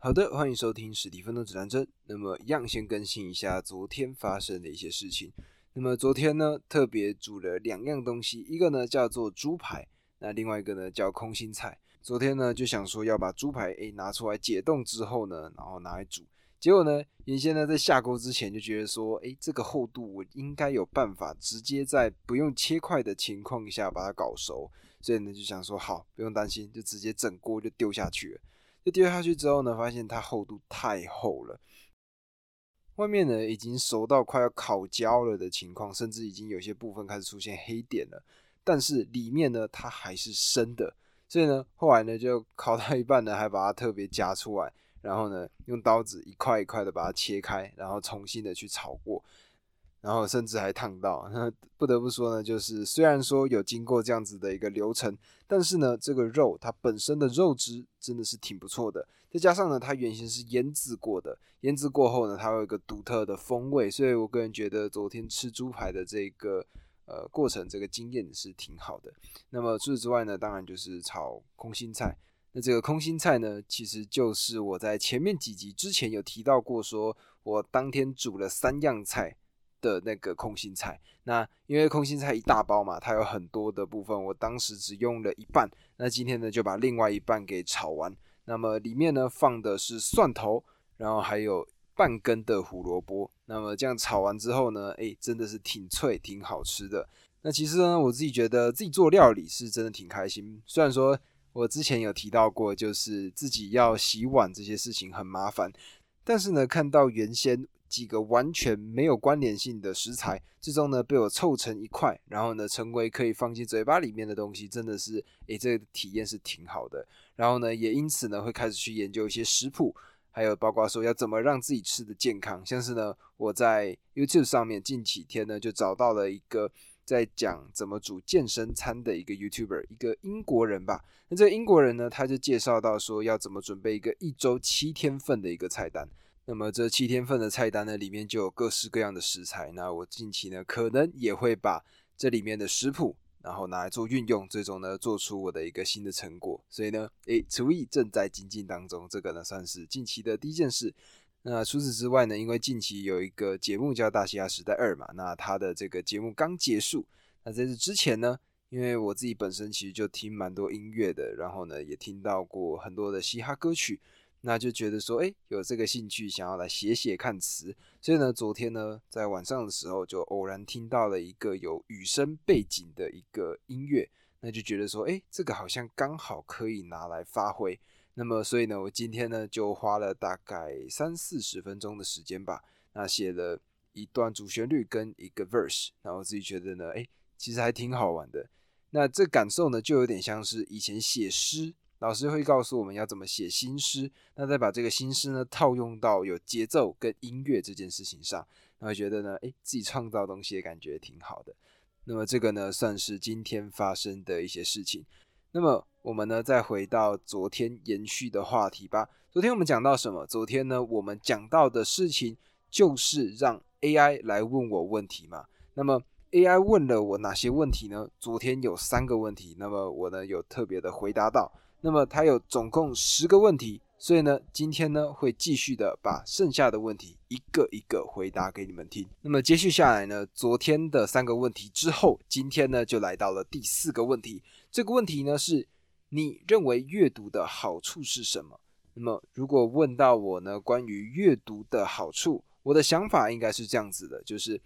好的，欢迎收听史蒂芬的指南针。那么，一样先更新一下昨天发生的一些事情。那么昨天呢，特别煮了两样东西，一个呢叫做猪排，那另外一个呢叫空心菜。昨天呢就想说要把猪排诶拿出来解冻之后呢，然后拿来煮。结果呢，原先呢在下锅之前就觉得说，诶这个厚度我应该有办法直接在不用切块的情况下把它搞熟，所以呢就想说好，不用担心，就直接整锅就丢下去了。就丢下去之后呢，发现它厚度太厚了，外面呢已经熟到快要烤焦了的情况，甚至已经有些部分开始出现黑点了。但是里面呢，它还是生的，所以呢，后来呢就烤到一半呢，还把它特别夹出来，然后呢用刀子一块一块的把它切开，然后重新的去炒过。然后甚至还烫到，那不得不说呢，就是虽然说有经过这样子的一个流程，但是呢，这个肉它本身的肉质真的是挺不错的，再加上呢，它原先是腌制过的，腌制过后呢，它有一个独特的风味，所以我个人觉得昨天吃猪排的这个呃过程，这个经验是挺好的。那么除此之外呢，当然就是炒空心菜，那这个空心菜呢，其实就是我在前面几集之前有提到过，说我当天煮了三样菜。的那个空心菜，那因为空心菜一大包嘛，它有很多的部分，我当时只用了一半，那今天呢就把另外一半给炒完。那么里面呢放的是蒜头，然后还有半根的胡萝卜。那么这样炒完之后呢，诶，真的是挺脆，挺好吃的。那其实呢，我自己觉得自己做料理是真的挺开心。虽然说我之前有提到过，就是自己要洗碗这些事情很麻烦，但是呢，看到原先。几个完全没有关联性的食材，最终呢被我凑成一块，然后呢成为可以放进嘴巴里面的东西，真的是诶，这个体验是挺好的。然后呢，也因此呢会开始去研究一些食谱，还有包括说要怎么让自己吃的健康。像是呢我在 YouTube 上面近几天呢就找到了一个在讲怎么煮健身餐的一个 YouTuber，一个英国人吧。那这个英国人呢他就介绍到说要怎么准备一个一周七天份的一个菜单。那么这七天份的菜单呢，里面就有各式各样的食材。那我近期呢，可能也会把这里面的食谱，然后拿来做运用，最终呢，做出我的一个新的成果。所以呢，诶，厨艺正在精进当中。这个呢，算是近期的第一件事。那除此之外呢，因为近期有一个节目叫《大西亚时代二》嘛，那它的这个节目刚结束。那在这之前呢，因为我自己本身其实就听蛮多音乐的，然后呢，也听到过很多的嘻哈歌曲。那就觉得说，哎，有这个兴趣，想要来写写看词，所以呢，昨天呢，在晚上的时候，就偶然听到了一个有雨声背景的一个音乐，那就觉得说，哎，这个好像刚好可以拿来发挥。那么，所以呢，我今天呢，就花了大概三四十分钟的时间吧，那写了一段主旋律跟一个 verse，然后自己觉得呢，哎，其实还挺好玩的。那这感受呢，就有点像是以前写诗。老师会告诉我们要怎么写新诗，那再把这个新诗呢套用到有节奏跟音乐这件事情上，那会觉得呢，诶，自己创造东西的感觉挺好的。那么这个呢，算是今天发生的一些事情。那么我们呢，再回到昨天延续的话题吧。昨天我们讲到什么？昨天呢，我们讲到的事情就是让 AI 来问我问题嘛。那么 AI 问了我哪些问题呢？昨天有三个问题，那么我呢有特别的回答到。那么它有总共十个问题，所以呢，今天呢会继续的把剩下的问题一个一个回答给你们听。那么接续下来呢，昨天的三个问题之后，今天呢就来到了第四个问题。这个问题呢是你认为阅读的好处是什么？那么如果问到我呢，关于阅读的好处，我的想法应该是这样子的，就是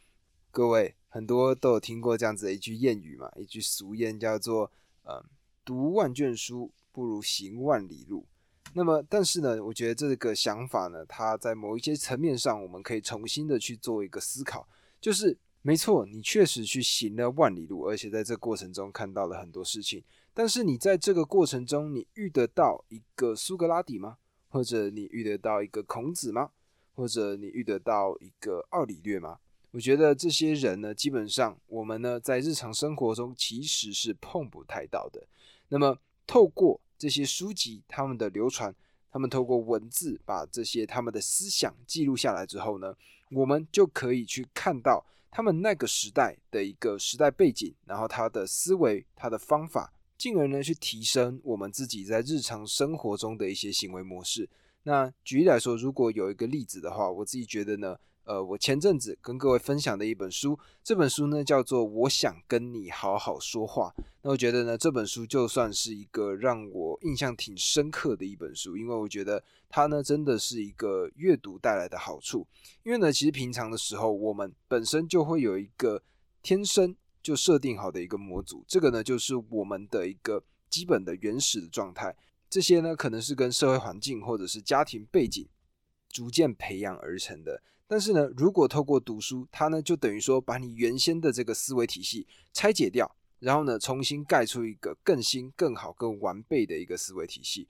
各位很多都有听过这样子的一句谚语嘛，一句俗谚叫做“嗯，读万卷书”。不如行万里路。那么，但是呢，我觉得这个想法呢，它在某一些层面上，我们可以重新的去做一个思考。就是没错，你确实去行了万里路，而且在这过程中看到了很多事情。但是你在这个过程中，你遇得到一个苏格拉底吗？或者你遇得到一个孔子吗？或者你遇得到一个奥里略吗？我觉得这些人呢，基本上我们呢，在日常生活中其实是碰不太到的。那么，透过这些书籍，他们的流传，他们透过文字把这些他们的思想记录下来之后呢，我们就可以去看到他们那个时代的一个时代背景，然后他的思维、他的方法，进而呢去提升我们自己在日常生活中的一些行为模式。那举例来说，如果有一个例子的话，我自己觉得呢。呃，我前阵子跟各位分享的一本书，这本书呢叫做《我想跟你好好说话》。那我觉得呢，这本书就算是一个让我印象挺深刻的一本书，因为我觉得它呢真的是一个阅读带来的好处。因为呢，其实平常的时候，我们本身就会有一个天生就设定好的一个模组，这个呢就是我们的一个基本的原始的状态。这些呢可能是跟社会环境或者是家庭背景逐渐培养而成的。但是呢，如果透过读书，它呢就等于说把你原先的这个思维体系拆解掉，然后呢重新盖出一个更新、更好、更完备的一个思维体系。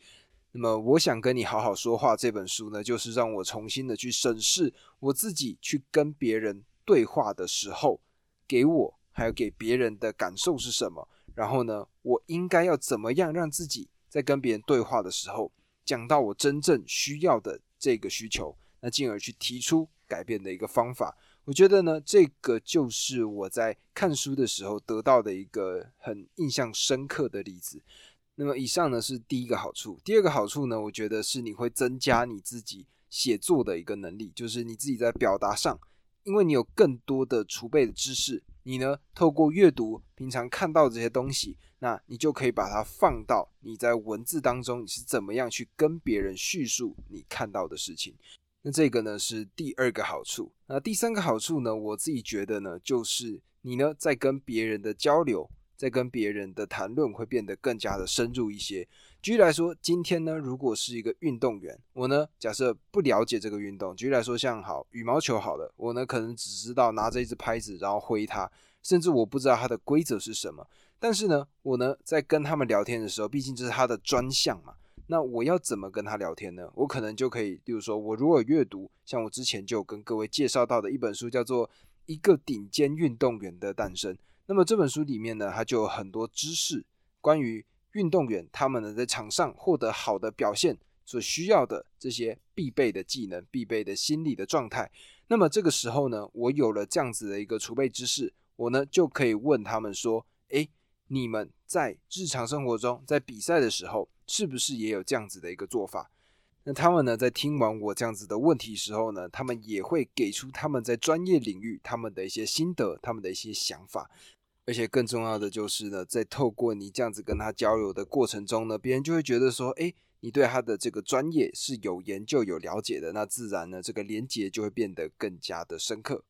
那么，我想跟你好好说话这本书呢，就是让我重新的去审视我自己去跟别人对话的时候，给我还有给别人的感受是什么。然后呢，我应该要怎么样让自己在跟别人对话的时候，讲到我真正需要的这个需求，那进而去提出。改变的一个方法，我觉得呢，这个就是我在看书的时候得到的一个很印象深刻的例子。那么以上呢是第一个好处，第二个好处呢，我觉得是你会增加你自己写作的一个能力，就是你自己在表达上，因为你有更多的储备的知识，你呢透过阅读平常看到这些东西，那你就可以把它放到你在文字当中，你是怎么样去跟别人叙述你看到的事情。那这个呢是第二个好处，那第三个好处呢，我自己觉得呢，就是你呢在跟别人的交流，在跟别人的谈论会变得更加的深入一些。举例来说，今天呢，如果是一个运动员，我呢假设不了解这个运动，举例来说，像好羽毛球好了，我呢可能只知道拿着一只拍子然后挥它，甚至我不知道它的规则是什么。但是呢，我呢在跟他们聊天的时候，毕竟这是他的专项嘛。那我要怎么跟他聊天呢？我可能就可以，比如说，我如果阅读，像我之前就跟各位介绍到的一本书，叫做《一个顶尖运动员的诞生》。那么这本书里面呢，它就有很多知识，关于运动员他们呢在场上获得好的表现所需要的这些必备的技能、必备的心理的状态。那么这个时候呢，我有了这样子的一个储备知识，我呢就可以问他们说：“诶，你们在日常生活中，在比赛的时候。”是不是也有这样子的一个做法？那他们呢，在听完我这样子的问题时候呢，他们也会给出他们在专业领域他们的一些心得，他们的一些想法。而且更重要的就是呢，在透过你这样子跟他交流的过程中呢，别人就会觉得说，哎，你对他的这个专业是有研究、有了解的，那自然呢，这个连接就会变得更加的深刻。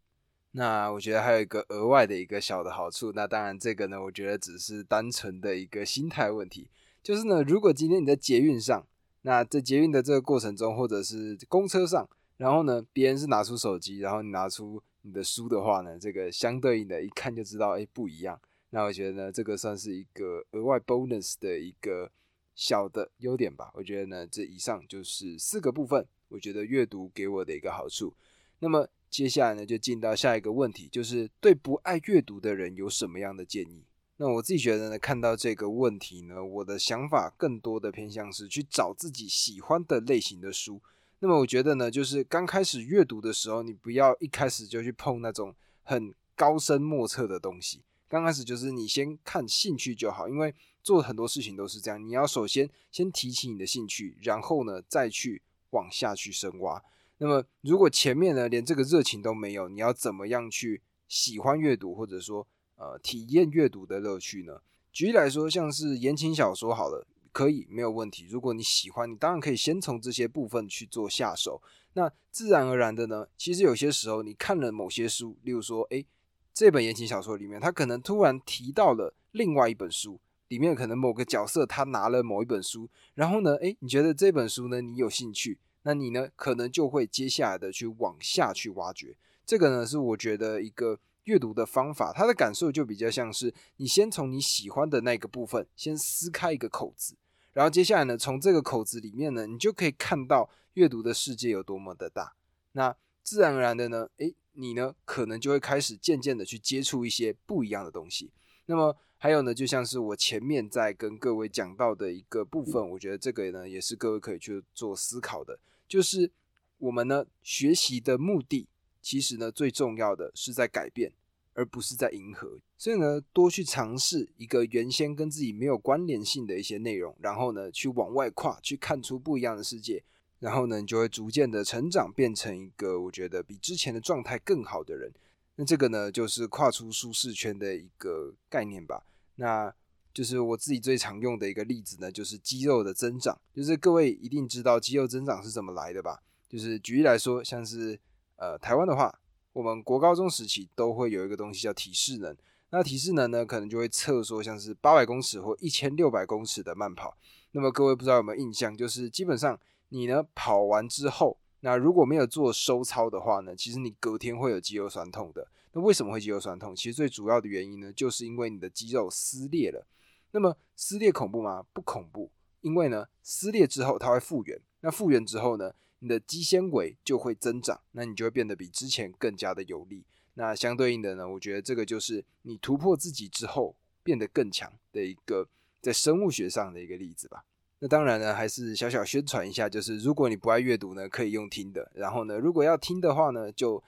那我觉得还有一个额外的一个小的好处，那当然这个呢，我觉得只是单纯的一个心态问题。就是呢，如果今天你在捷运上，那在捷运的这个过程中，或者是公车上，然后呢，别人是拿出手机，然后你拿出你的书的话呢，这个相对应的，一看就知道，哎，不一样。那我觉得呢，这个算是一个额外 bonus 的一个小的优点吧。我觉得呢，这以上就是四个部分，我觉得阅读给我的一个好处。那么接下来呢，就进到下一个问题，就是对不爱阅读的人有什么样的建议？那我自己觉得呢，看到这个问题呢，我的想法更多的偏向是去找自己喜欢的类型的书。那么我觉得呢，就是刚开始阅读的时候，你不要一开始就去碰那种很高深莫测的东西。刚开始就是你先看兴趣就好，因为做很多事情都是这样，你要首先先提起你的兴趣，然后呢再去往下去深挖。那么如果前面呢连这个热情都没有，你要怎么样去喜欢阅读，或者说？呃，体验阅读的乐趣呢？举例来说，像是言情小说，好了，可以没有问题。如果你喜欢，你当然可以先从这些部分去做下手。那自然而然的呢，其实有些时候你看了某些书，例如说，诶，这本言情小说里面，他可能突然提到了另外一本书，里面可能某个角色他拿了某一本书，然后呢，诶，你觉得这本书呢，你有兴趣，那你呢，可能就会接下来的去往下去挖掘。这个呢，是我觉得一个。阅读的方法，他的感受就比较像是你先从你喜欢的那个部分先撕开一个口子，然后接下来呢，从这个口子里面呢，你就可以看到阅读的世界有多么的大。那自然而然的呢，诶，你呢可能就会开始渐渐的去接触一些不一样的东西。那么还有呢，就像是我前面在跟各位讲到的一个部分，我觉得这个呢也是各位可以去做思考的，就是我们呢学习的目的。其实呢，最重要的是在改变，而不是在迎合。所以呢，多去尝试一个原先跟自己没有关联性的一些内容，然后呢，去往外跨，去看出不一样的世界，然后呢，你就会逐渐的成长，变成一个我觉得比之前的状态更好的人。那这个呢，就是跨出舒适圈的一个概念吧。那就是我自己最常用的一个例子呢，就是肌肉的增长。就是各位一定知道肌肉增长是怎么来的吧？就是举例来说，像是呃台湾的话，我们国高中时期都会有一个东西叫体适能。那体适能呢，可能就会测说像是八百公尺或一千六百公尺的慢跑。那么各位不知道有没有印象，就是基本上你呢跑完之后，那如果没有做收操的话呢，其实你隔天会有肌肉酸痛的。那为什么会肌肉酸痛？其实最主要的原因呢，就是因为你的肌肉撕裂了。那么撕裂恐怖吗？不恐怖，因为呢撕裂之后它会复原。那复原之后呢，你的肌纤维就会增长，那你就会变得比之前更加的有力。那相对应的呢，我觉得这个就是你突破自己之后变得更强的一个在生物学上的一个例子吧。那当然呢，还是小小宣传一下，就是如果你不爱阅读呢，可以用听的。然后呢，如果要听的话呢，就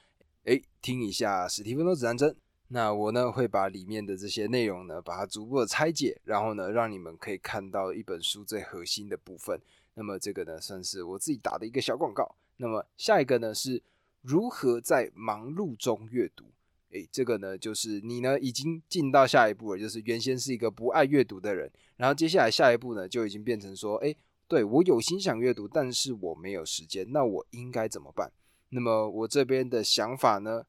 诶听一下史蒂芬多指南针。那我呢会把里面的这些内容呢，把它逐步的拆解，然后呢，让你们可以看到一本书最核心的部分。那么这个呢，算是我自己打的一个小广告。那么下一个呢是。如何在忙碌中阅读？诶，这个呢，就是你呢已经进到下一步了，就是原先是一个不爱阅读的人，然后接下来下一步呢就已经变成说，诶，对我有心想阅读，但是我没有时间，那我应该怎么办？那么我这边的想法呢，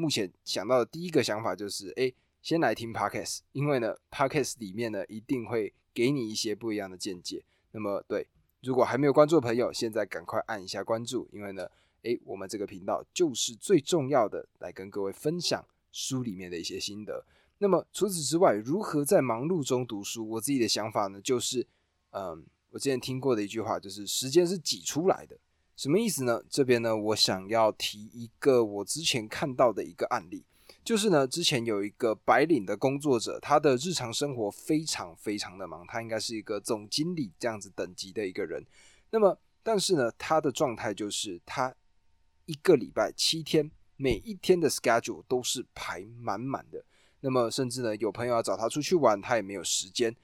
目前想到的第一个想法就是，诶，先来听 podcast，因为呢，podcast 里面呢一定会给你一些不一样的见解。那么对，如果还没有关注的朋友，现在赶快按一下关注，因为呢。诶，我们这个频道就是最重要的，来跟各位分享书里面的一些心得。那么除此之外，如何在忙碌中读书？我自己的想法呢，就是，嗯，我之前听过的一句话，就是时间是挤出来的。什么意思呢？这边呢，我想要提一个我之前看到的一个案例，就是呢，之前有一个白领的工作者，他的日常生活非常非常的忙，他应该是一个总经理这样子等级的一个人。那么，但是呢，他的状态就是他。一个礼拜七天，每一天的 schedule 都是排满满的。那么，甚至呢，有朋友要找他出去玩，他也没有时间。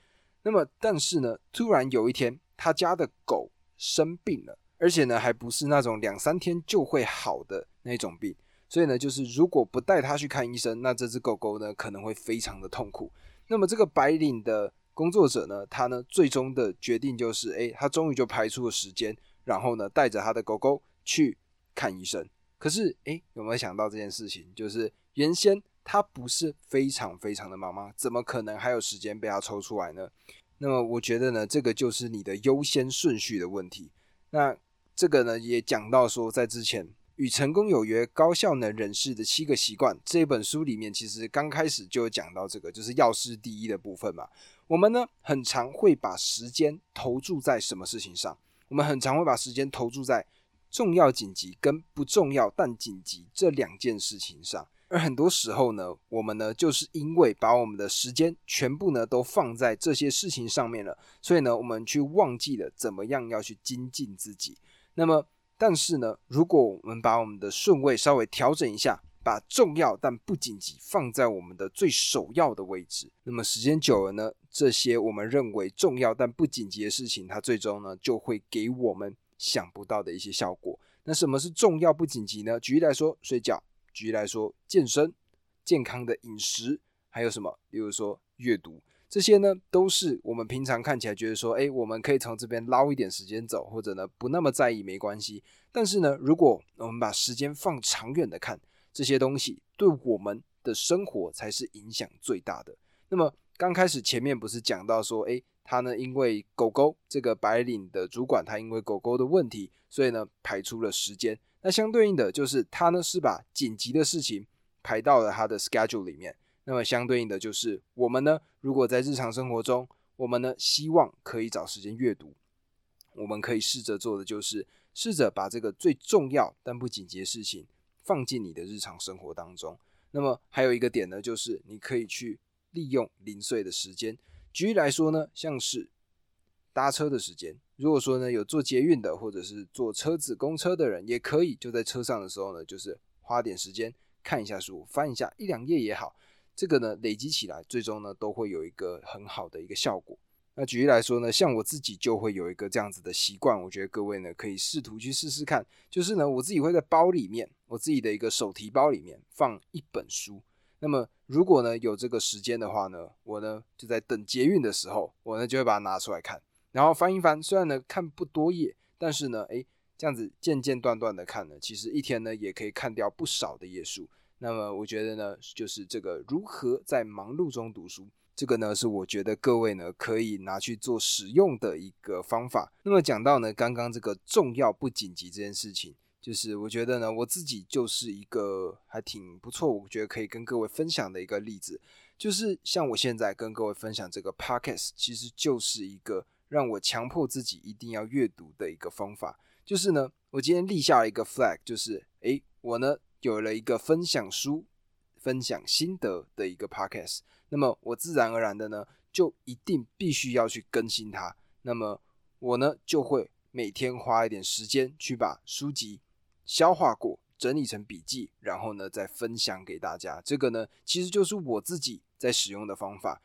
那么，但是呢，突然有一天，他家的狗生病了，而且呢，还不是那种两三天就会好的那种病。所以呢，就是如果不带它去看医生，那这只狗狗呢，可能会非常的痛苦。那么，这个白领的工作者呢，他呢，最终的决定就是，诶，他终于就排出了时间，然后呢，带着他的狗狗去。看医生，可是诶，有没有想到这件事情？就是原先他不是非常非常的忙吗？怎么可能还有时间被他抽出来呢？那么我觉得呢，这个就是你的优先顺序的问题。那这个呢，也讲到说，在之前《与成功有约：高效能人士的七个习惯》这本书里面，其实刚开始就有讲到这个，就是要事第一的部分嘛。我们呢，很常会把时间投注在什么事情上？我们很常会把时间投注在。重要紧急跟不重要但紧急这两件事情上，而很多时候呢，我们呢就是因为把我们的时间全部呢都放在这些事情上面了，所以呢，我们去忘记了怎么样要去精进自己。那么，但是呢，如果我们把我们的顺位稍微调整一下，把重要但不紧急放在我们的最首要的位置，那么时间久了呢，这些我们认为重要但不紧急的事情，它最终呢就会给我们。想不到的一些效果。那什么是重要不紧急呢？举例来说，睡觉；举例来说，健身、健康的饮食，还有什么？比如说阅读，这些呢，都是我们平常看起来觉得说，哎，我们可以从这边捞一点时间走，或者呢，不那么在意没关系。但是呢，如果我们把时间放长远的看，这些东西对我们的生活才是影响最大的。那么刚开始前面不是讲到说，哎。他呢，因为狗狗这个白领的主管，他因为狗狗的问题，所以呢排出了时间。那相对应的就是他呢是把紧急的事情排到了他的 schedule 里面。那么相对应的就是我们呢，如果在日常生活中，我们呢希望可以找时间阅读，我们可以试着做的就是试着把这个最重要但不紧急的事情放进你的日常生活当中。那么还有一个点呢，就是你可以去利用零碎的时间。举例来说呢，像是搭车的时间，如果说呢有坐捷运的，或者是坐车子、公车的人，也可以就在车上的时候呢，就是花点时间看一下书，翻一下一两页也好，这个呢累积起来，最终呢都会有一个很好的一个效果。那举例来说呢，像我自己就会有一个这样子的习惯，我觉得各位呢可以试图去试试看。就是呢，我自己会在包里面，我自己的一个手提包里面放一本书。那么如果呢有这个时间的话呢，我呢就在等捷运的时候，我呢就会把它拿出来看，然后翻一翻。虽然呢看不多页，但是呢，诶，这样子间间断断的看呢，其实一天呢也可以看掉不少的页数。那么我觉得呢，就是这个如何在忙碌中读书，这个呢是我觉得各位呢可以拿去做使用的一个方法。那么讲到呢刚刚这个重要不紧急这件事情，就是我觉得呢我自己就是一个还挺不错，我觉得可以跟各位分享的一个例子，就是像我现在跟各位分享这个 podcast，其实就是一个让我强迫自己一定要阅读的一个方法。就是呢，我今天立下了一个 flag，就是诶，我呢。有了一个分享书、分享心得的一个 podcast，那么我自然而然的呢，就一定必须要去更新它。那么我呢，就会每天花一点时间去把书籍消化过、整理成笔记，然后呢再分享给大家。这个呢，其实就是我自己在使用的方法。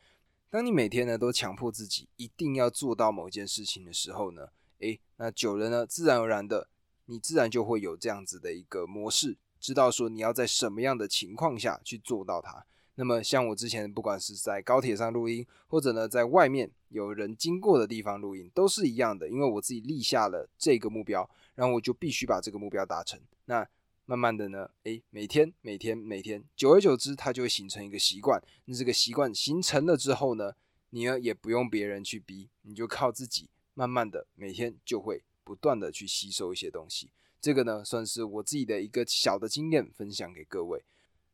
当你每天呢都强迫自己一定要做到某一件事情的时候呢，诶，那久了呢，自然而然的，你自然就会有这样子的一个模式。知道说你要在什么样的情况下去做到它。那么像我之前不管是在高铁上录音，或者呢在外面有人经过的地方录音，都是一样的。因为我自己立下了这个目标，然后我就必须把这个目标达成。那慢慢的呢，诶，每天每天每天，久而久之，它就会形成一个习惯。那这个习惯形成了之后呢，你呢也不用别人去逼，你就靠自己，慢慢的每天就会不断的去吸收一些东西。这个呢，算是我自己的一个小的经验分享给各位。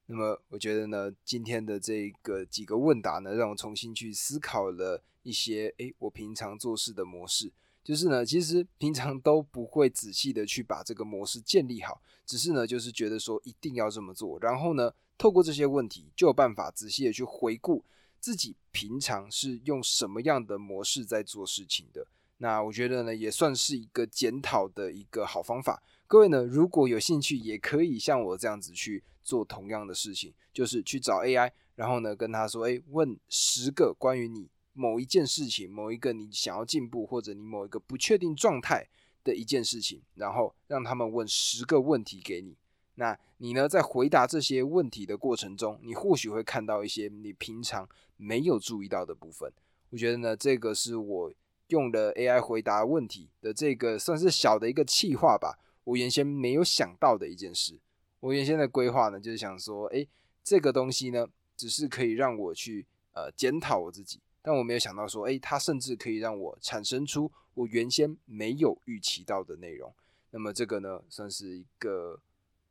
那么，我觉得呢，今天的这个几个问答呢，让我重新去思考了一些，诶，我平常做事的模式。就是呢，其实平常都不会仔细的去把这个模式建立好，只是呢，就是觉得说一定要这么做。然后呢，透过这些问题，就有办法仔细的去回顾自己平常是用什么样的模式在做事情的。那我觉得呢，也算是一个检讨的一个好方法。各位呢，如果有兴趣，也可以像我这样子去做同样的事情，就是去找 AI，然后呢跟他说，哎，问十个关于你某一件事情、某一个你想要进步或者你某一个不确定状态的一件事情，然后让他们问十个问题给你。那你呢，在回答这些问题的过程中，你或许会看到一些你平常没有注意到的部分。我觉得呢，这个是我用的 AI 回答问题的这个算是小的一个气话吧。我原先没有想到的一件事，我原先的规划呢，就是想说，诶，这个东西呢，只是可以让我去呃检讨我自己，但我没有想到说，诶，它甚至可以让我产生出我原先没有预期到的内容。那么这个呢，算是一个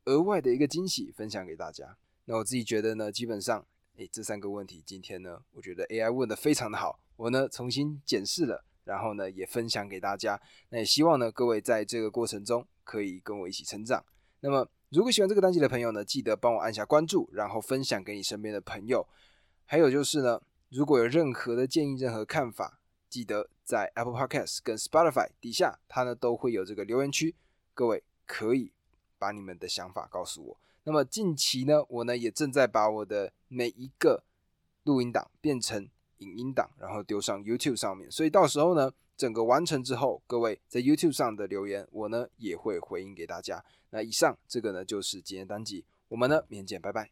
额外的一个惊喜，分享给大家。那我自己觉得呢，基本上，诶，这三个问题今天呢，我觉得 AI 问的非常的好，我呢重新检视了，然后呢也分享给大家。那也希望呢各位在这个过程中。可以跟我一起成长。那么，如果喜欢这个单集的朋友呢，记得帮我按下关注，然后分享给你身边的朋友。还有就是呢，如果有任何的建议、任何看法，记得在 Apple Podcast 跟 Spotify 底下，它呢都会有这个留言区，各位可以把你们的想法告诉我。那么近期呢，我呢也正在把我的每一个录音档变成影音档，然后丢上 YouTube 上面，所以到时候呢。整个完成之后，各位在 YouTube 上的留言，我呢也会回应给大家。那以上这个呢就是今天单集，我们呢明天见，拜拜。